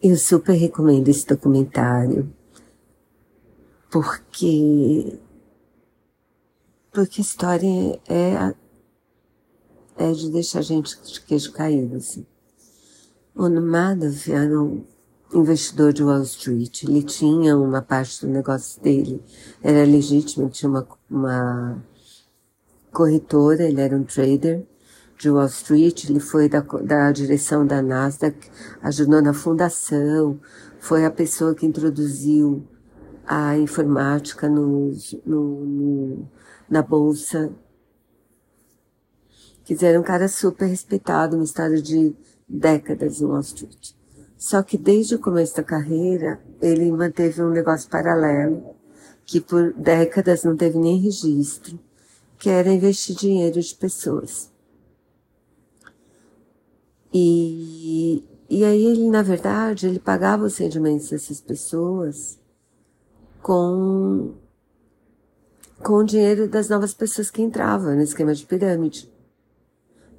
Eu super recomendo esse documentário porque porque a história é é de deixar a gente de queijo caído assim. O Madoff era um investidor de Wall Street. Ele tinha uma parte do negócio dele, era legítimo, tinha uma, uma corretora, ele era um trader de Wall Street, ele foi da, da direção da Nasdaq, ajudou na fundação, foi a pessoa que introduziu a informática no, no, no na bolsa. Quiseram um cara super respeitado, uma história de décadas no Wall Street. Só que desde o começo da carreira, ele manteve um negócio paralelo, que por décadas não teve nem registro, que era investir dinheiro de pessoas. E, e aí ele, na verdade, ele pagava os rendimentos dessas pessoas com, com o dinheiro das novas pessoas que entravam no esquema de pirâmide.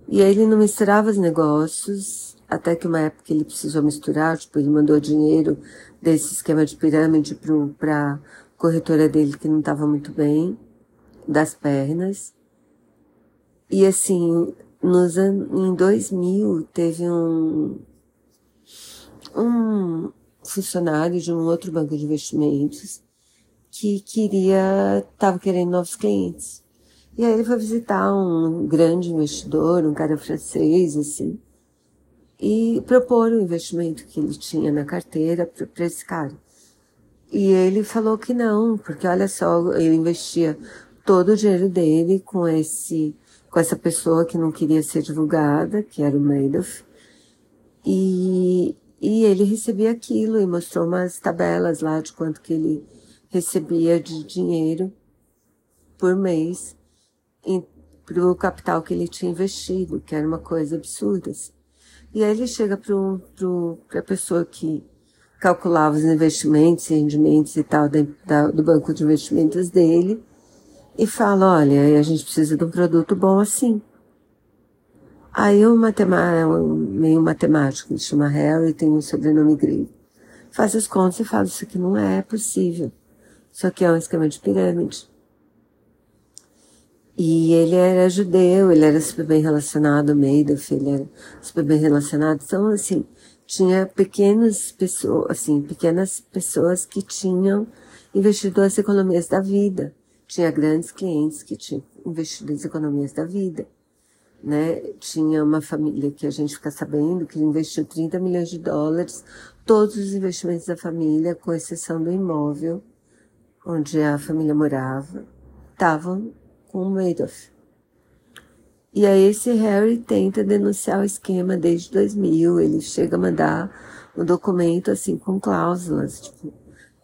E aí ele não misturava os negócios, até que uma época ele precisou misturar, tipo, ele mandou dinheiro desse esquema de pirâmide para corretora dele que não estava muito bem, das pernas. E assim, nos em 2000 teve um, um funcionário de um outro banco de investimentos que queria, estava querendo novos clientes. E aí ele foi visitar um grande investidor, um cara francês, assim, e propor o investimento que ele tinha na carteira para esse cara. E ele falou que não, porque olha só, ele investia todo o dinheiro dele com esse com essa pessoa que não queria ser divulgada, que era o Madoff, e, e ele recebia aquilo e mostrou umas tabelas lá de quanto que ele recebia de dinheiro por mês para o capital que ele tinha investido, que era uma coisa absurda. Assim. E aí ele chega para a pessoa que calculava os investimentos, rendimentos e tal da, da, do banco de investimentos dele e fala, olha, a gente precisa de um produto bom assim. Aí um matemático, meio matemático, ele chama Harry, tem um sobrenome grego, faz as contas e fala, isso aqui não é possível. Isso aqui é um esquema de pirâmide. E ele era judeu, ele era super bem relacionado, Madoff, ele era super bem relacionado. Então, assim, tinha pequenas pessoas, assim, pequenas pessoas que tinham investido as economias da vida tinha grandes clientes que tinham investido nas economias da vida. Né? Tinha uma família que a gente fica sabendo que investiu 30 milhões de dólares, todos os investimentos da família, com exceção do imóvel onde a família morava, estavam com o Madoff. E aí esse Harry tenta denunciar o esquema desde 2000, ele chega a mandar um documento assim com cláusulas, tipo,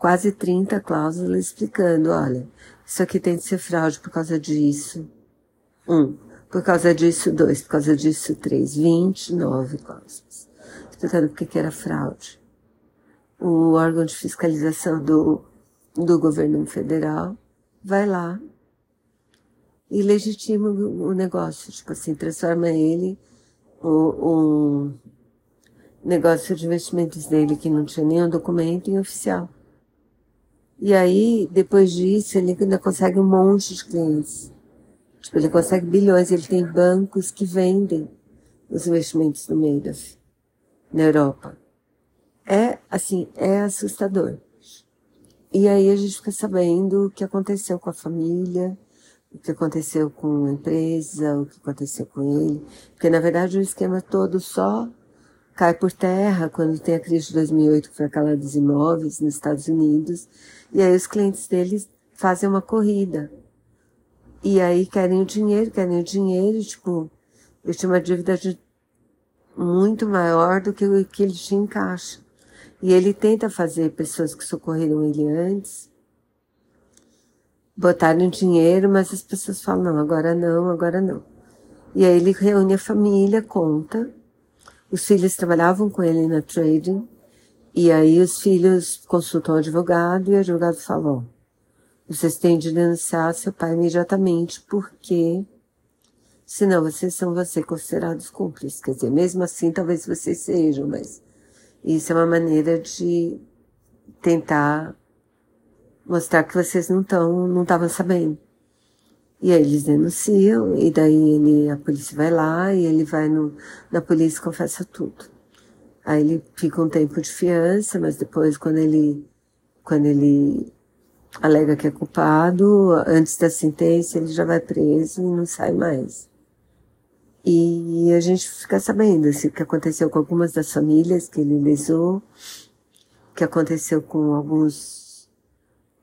quase 30 cláusulas explicando, olha, isso aqui tem de ser fraude por causa disso. Um. Por causa disso, dois. Por causa disso, três. Vinte e nove cláusulas. Explicando por que era fraude. O órgão de fiscalização do, do governo federal vai lá e legitima o negócio. Tipo assim, transforma ele um, um negócio de investimentos dele que não tinha nenhum documento em oficial. E aí, depois disso, ele ainda consegue um monte de clientes. Tipo, ele consegue bilhões, ele tem bancos que vendem os investimentos do Madoff na Europa. É, assim, é assustador. E aí a gente fica sabendo o que aconteceu com a família, o que aconteceu com a empresa, o que aconteceu com ele. Porque, na verdade, o esquema todo só cai por terra quando tem a crise de 2008, que foi aquela dos imóveis nos Estados Unidos, e aí os clientes deles fazem uma corrida. E aí querem o dinheiro, querem o dinheiro, tipo, eles tinham uma dívida de muito maior do que o que ele tinha em caixa. E ele tenta fazer pessoas que socorreram ele antes botarem dinheiro, mas as pessoas falam, não, agora não, agora não. E aí ele reúne a família, conta, os filhos trabalhavam com ele na trading, e aí os filhos consultam o advogado e o advogado falou, vocês têm de denunciar seu pai imediatamente, porque senão vocês são você considerados cúmplices. Quer dizer, mesmo assim talvez vocês sejam, mas Isso é uma maneira de tentar mostrar que vocês não estão, não estavam sabendo. E aí eles denunciam, e daí ele, a polícia vai lá, e ele vai no, na polícia e confessa tudo. Aí ele fica um tempo de fiança, mas depois quando ele, quando ele alega que é culpado, antes da sentença ele já vai preso e não sai mais. E a gente fica sabendo assim, o que aconteceu com algumas das famílias que ele lesou, o que aconteceu com alguns,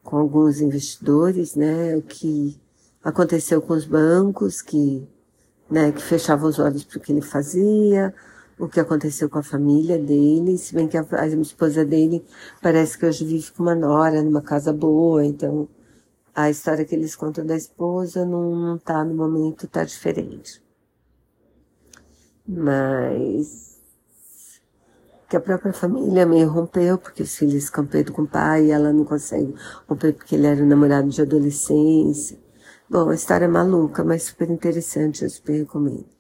com alguns investidores, né, o que aconteceu com os bancos que, né, que fechavam os olhos para o que ele fazia, o que aconteceu com a família dele, se bem que a, a esposa dele parece que hoje vive com uma nora, numa casa boa, então a história que eles contam da esposa não, não tá no momento, tá diferente. Mas que a própria família meio rompeu, porque os filhos presos com o pai, e ela não consegue romper porque ele era namorado de adolescência. Bom, a história é maluca, mas super interessante, eu super recomendo.